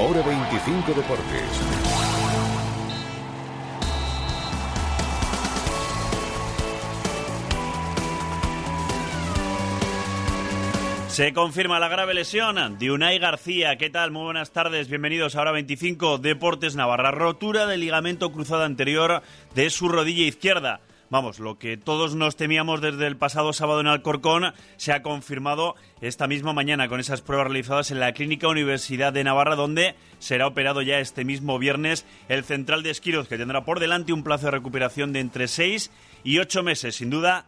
Hora 25 Deportes. Se confirma la grave lesión de Unai García. ¿Qué tal? Muy buenas tardes. Bienvenidos a Hora 25 Deportes Navarra. Rotura del ligamento cruzado anterior de su rodilla izquierda. Vamos, lo que todos nos temíamos desde el pasado sábado en Alcorcón se ha confirmado esta misma mañana con esas pruebas realizadas en la Clínica Universidad de Navarra, donde será operado ya este mismo viernes el central de Esquiroz, que tendrá por delante un plazo de recuperación de entre seis y ocho meses. Sin duda,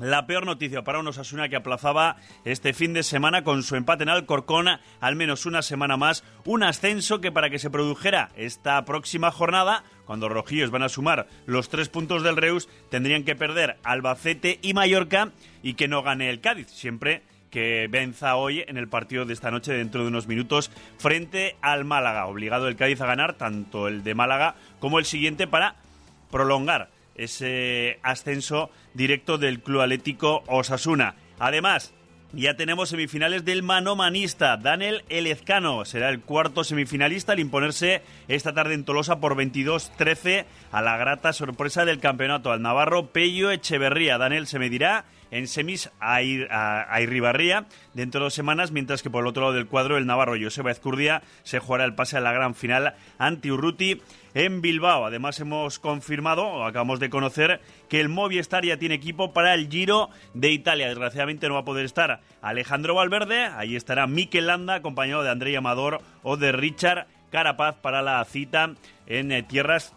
la peor noticia para un Osasuna que aplazaba este fin de semana con su empate en Alcorcón al menos una semana más, un ascenso que para que se produjera esta próxima jornada, cuando Rojillos van a sumar los tres puntos del Reus, tendrían que perder Albacete y Mallorca y que no gane el Cádiz, siempre que venza hoy en el partido de esta noche dentro de unos minutos frente al Málaga. Obligado el Cádiz a ganar tanto el de Málaga como el siguiente para prolongar ese ascenso directo del Club Atlético Osasuna. Además, ya tenemos semifinales del manomanista. Daniel Elezcano será el cuarto semifinalista al imponerse esta tarde en Tolosa por 22-13 a la grata sorpresa del campeonato al Navarro Pello Echeverría. Daniel se medirá en semis a, Irribarría dentro de dos semanas, mientras que por el otro lado del cuadro el Navarro Joseba Ezcurdia se jugará el pase a la gran final ante Urruti en Bilbao. Además hemos confirmado, o acabamos de conocer, que el Movistar ya tiene equipo para el Giro de Italia. Desgraciadamente no va a poder estar Alejandro Valverde, ahí estará Mikel Landa acompañado de André Amador o de Richard Carapaz para la cita en eh, tierras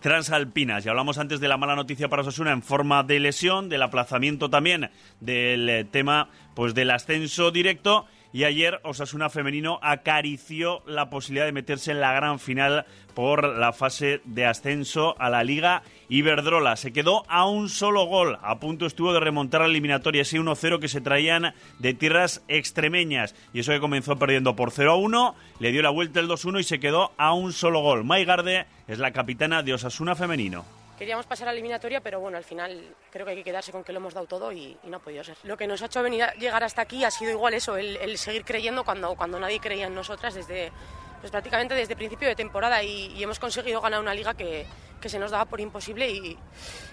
transalpinas. Ya hablamos antes de la mala noticia para Osasuna en forma de lesión, del aplazamiento también del eh, tema pues del ascenso directo y ayer Osasuna Femenino acarició la posibilidad de meterse en la gran final por la fase de ascenso a la Liga Iberdrola. Se quedó a un solo gol. A punto estuvo de remontar la eliminatoria, ese 1-0 que se traían de tierras extremeñas. Y eso que comenzó perdiendo por 0-1, le dio la vuelta el 2-1 y se quedó a un solo gol. Maigarde es la capitana de Osasuna Femenino queríamos pasar a la eliminatoria, pero bueno, al final creo que hay que quedarse con que lo hemos dado todo y, no ha podido ser. Lo que nos ha hecho venir a llegar hasta aquí ha sido igual eso, el, seguir creyendo cuando, cuando nadie creía en nosotras desde pues prácticamente desde principio de temporada y, hemos conseguido ganar una liga que, que, se nos daba por imposible y,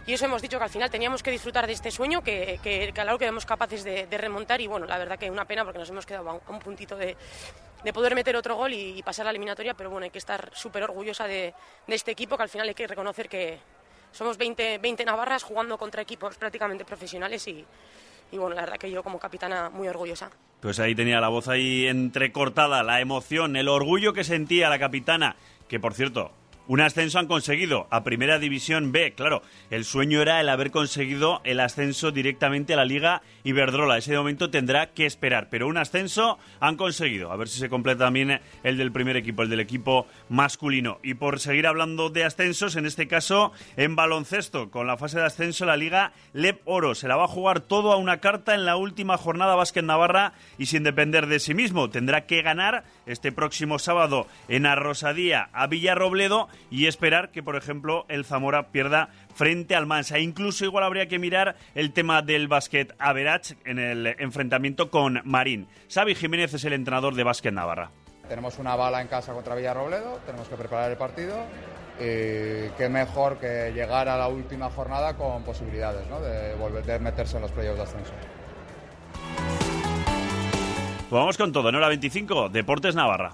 y, eso hemos dicho que al final teníamos que disfrutar de este sueño, que, que, que a lo que éramos capaces de, remontar y bueno, la verdad que una pena porque nos hemos quedado a un, puntito de, de, poder meter otro gol y, pasar a la eliminatoria, pero bueno, hay que estar súper orgullosa de, de este equipo que al final hay que reconocer que, somos 20, 20 navarras jugando contra equipos prácticamente profesionales y, y bueno, la verdad que yo como capitana muy orgullosa. Pues ahí tenía la voz ahí entrecortada, la emoción, el orgullo que sentía la capitana, que por cierto, un ascenso han conseguido a Primera División B. Claro, el sueño era el haber conseguido el ascenso directamente a la Liga Iberdrola. Ese momento tendrá que esperar, pero un ascenso han conseguido. A ver si se completa también el del primer equipo, el del equipo masculino. Y por seguir hablando de ascensos, en este caso en baloncesto, con la fase de ascenso la Liga LEP Oro. Se la va a jugar todo a una carta en la última jornada Básquet Navarra y sin depender de sí mismo. Tendrá que ganar este próximo sábado en Arrosadía a Villarrobledo y esperar que, por ejemplo, el Zamora pierda frente al Mansa. Incluso igual habría que mirar el tema del básquet Average en el enfrentamiento con Marín. Xavi Jiménez es el entrenador de básquet Navarra. Tenemos una bala en casa contra Villarrobledo, tenemos que preparar el partido y qué mejor que llegar a la última jornada con posibilidades de volver a meterse en los playoffs de ascenso. Pues vamos con todo, en hora 25, Deportes Navarra.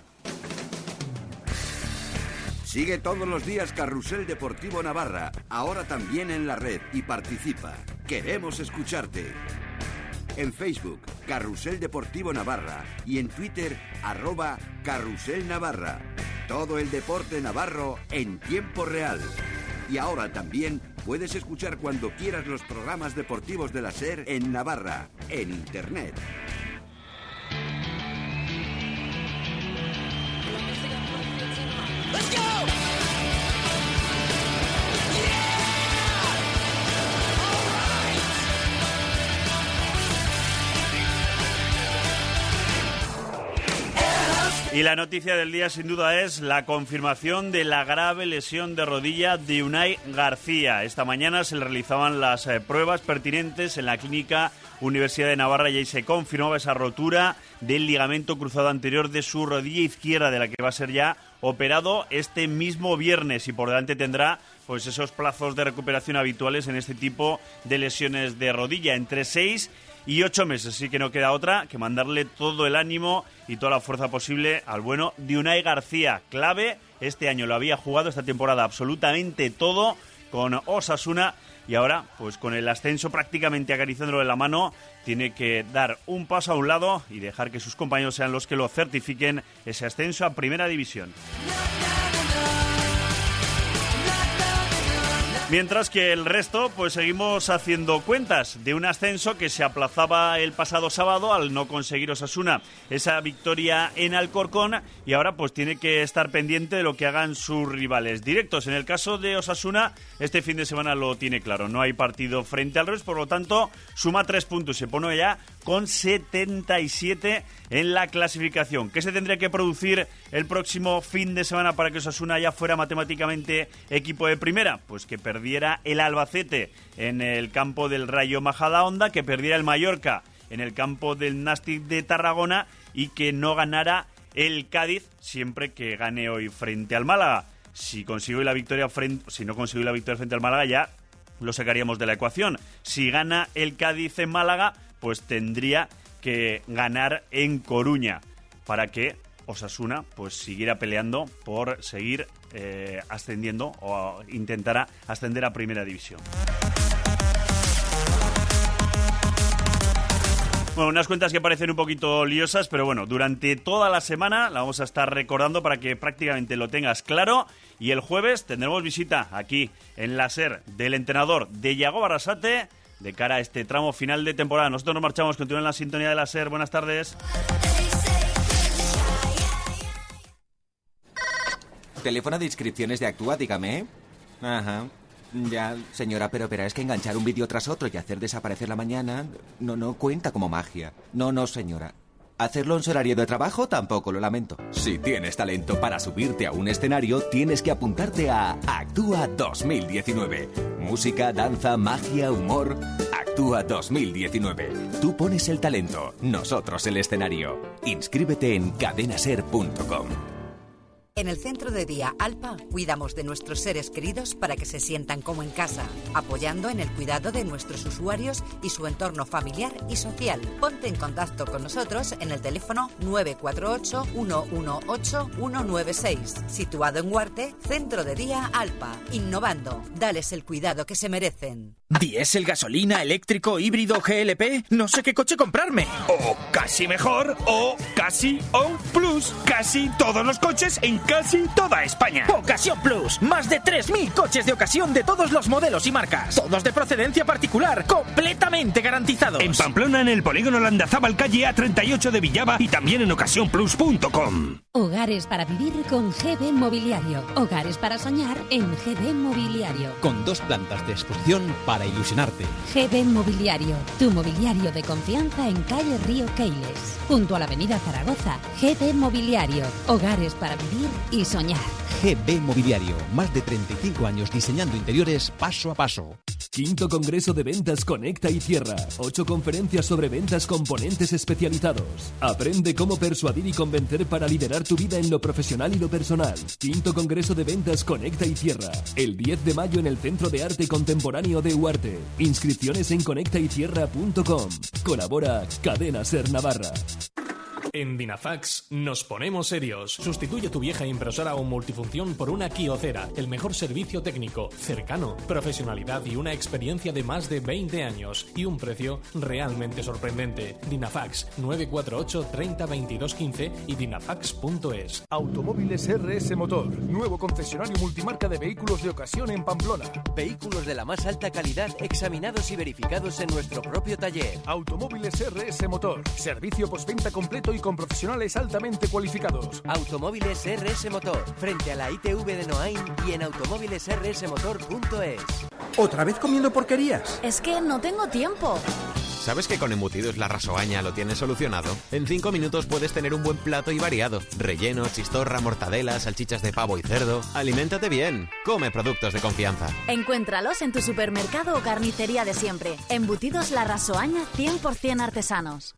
Sigue todos los días Carrusel Deportivo Navarra, ahora también en la red y participa. Queremos escucharte. En Facebook, Carrusel Deportivo Navarra y en Twitter, arroba Carrusel Navarra. Todo el deporte navarro en tiempo real. Y ahora también puedes escuchar cuando quieras los programas deportivos de la SER en Navarra, en Internet. Y la noticia del día sin duda es la confirmación de la grave lesión de rodilla de Unai García. Esta mañana se realizaban las eh, pruebas pertinentes en la clínica Universidad de Navarra y ahí se confirmaba esa rotura del ligamento cruzado anterior de su rodilla izquierda, de la que va a ser ya operado este mismo viernes y por delante tendrá pues esos plazos de recuperación habituales en este tipo de lesiones de rodilla, entre seis y ocho meses. Así que no queda otra que mandarle todo el ánimo y toda la fuerza posible al bueno de Unai García. Clave, este año lo había jugado esta temporada absolutamente todo con Osasuna y ahora, pues con el ascenso prácticamente acariciándolo de la mano, tiene que dar un paso a un lado y dejar que sus compañeros sean los que lo certifiquen ese ascenso a Primera División. Mientras que el resto, pues seguimos haciendo cuentas de un ascenso que se aplazaba el pasado sábado al no conseguir Osasuna esa victoria en Alcorcón y ahora pues tiene que estar pendiente de lo que hagan sus rivales directos. En el caso de Osasuna, este fin de semana lo tiene claro, no hay partido frente al Res, por lo tanto suma tres puntos, se pone ya con 77 en la clasificación. ¿Qué se tendría que producir el próximo fin de semana para que Osasuna ya fuera matemáticamente equipo de primera? Pues que perdiera el Albacete en el campo del Rayo Majadahonda, que perdiera el Mallorca en el campo del Nastic de Tarragona y que no ganara el Cádiz siempre que gane hoy frente al Málaga. Si consigo la victoria frente, si no consigo la victoria frente al Málaga ya lo sacaríamos de la ecuación. Si gana el Cádiz en Málaga, pues tendría que ganar en Coruña para que Osasuna pues siguiera peleando por seguir eh, ascendiendo o intentara ascender a Primera División. Bueno, unas cuentas que parecen un poquito liosas, pero bueno, durante toda la semana la vamos a estar recordando para que prácticamente lo tengas claro. Y el jueves tendremos visita aquí en la SER del entrenador de Yago Barrasate de cara a este tramo final de temporada. Nosotros nos marchamos, continúen la sintonía de la SER. Buenas tardes. Teléfono de inscripciones de Actúa, dígame. Ajá. Ya, señora, pero verá, es que enganchar un vídeo tras otro y hacer desaparecer la mañana no, no cuenta como magia. No, no, señora. Hacerlo en su horario de trabajo tampoco lo lamento. Si tienes talento para subirte a un escenario, tienes que apuntarte a Actúa 2019. Música, danza, magia, humor. Actúa 2019. Tú pones el talento, nosotros el escenario. Inscríbete en cadenaser.com. En el centro de día Alpa cuidamos de nuestros seres queridos para que se sientan como en casa, apoyando en el cuidado de nuestros usuarios y su entorno familiar y social. Ponte en contacto con nosotros en el teléfono 948-118-196, situado en Huarte, Centro de Día Alpa, innovando. Dales el cuidado que se merecen. ¿Diésel, gasolina, eléctrico, híbrido, GLP? No sé qué coche comprarme. O casi mejor, o casi, o plus. Casi todos los coches en casi toda España. Ocasión Plus. Más de 3.000 coches de ocasión de todos los modelos y marcas. Todos de procedencia particular. Completamente garantizados. En Pamplona, en el polígono Landazábal, calle A38 de Villaba y también en ocasiónplus.com. Hogares para vivir con GB Mobiliario. Hogares para soñar en GB Mobiliario. Con dos plantas de exposición para ilusionarte. GB Mobiliario. Tu mobiliario de confianza en calle Río Keiles. Junto a la avenida Zaragoza. GB Mobiliario. Hogares para vivir y soñar. GB Mobiliario, más de 35 años diseñando interiores paso a paso. Quinto Congreso de Ventas Conecta y Cierra. Ocho conferencias sobre ventas con ponentes especializados. Aprende cómo persuadir y convencer para liderar tu vida en lo profesional y lo personal. Quinto Congreso de Ventas Conecta y Cierra. El 10 de mayo en el Centro de Arte Contemporáneo de Huarte. Inscripciones en conectaycierra.com. Colabora Cadena Ser Navarra. En Dinafax nos ponemos serios. Sustituye tu vieja impresora o multifunción por una Kiocera, el mejor servicio técnico, cercano, profesionalidad y una experiencia de más de 20 años y un precio realmente sorprendente. Dinafax 948 30 22 15 y dinafax.es. Automóviles RS Motor, nuevo concesionario multimarca de vehículos de ocasión en Pamplona. Vehículos de la más alta calidad examinados y verificados en nuestro propio taller. Automóviles RS Motor, servicio postventa completo y con profesionales altamente cualificados. Automóviles RS Motor, frente a la ITV de Noain y en automóvilesrsmotor.es. ¿Otra vez comiendo porquerías? Es que no tengo tiempo. ¿Sabes que con embutidos la rasoaña lo tienes solucionado? En 5 minutos puedes tener un buen plato y variado. Relleno, chistorra, mortadela, salchichas de pavo y cerdo. Aliméntate bien. Come productos de confianza. Encuéntralos en tu supermercado o carnicería de siempre. Embutidos la rasoaña 100% artesanos.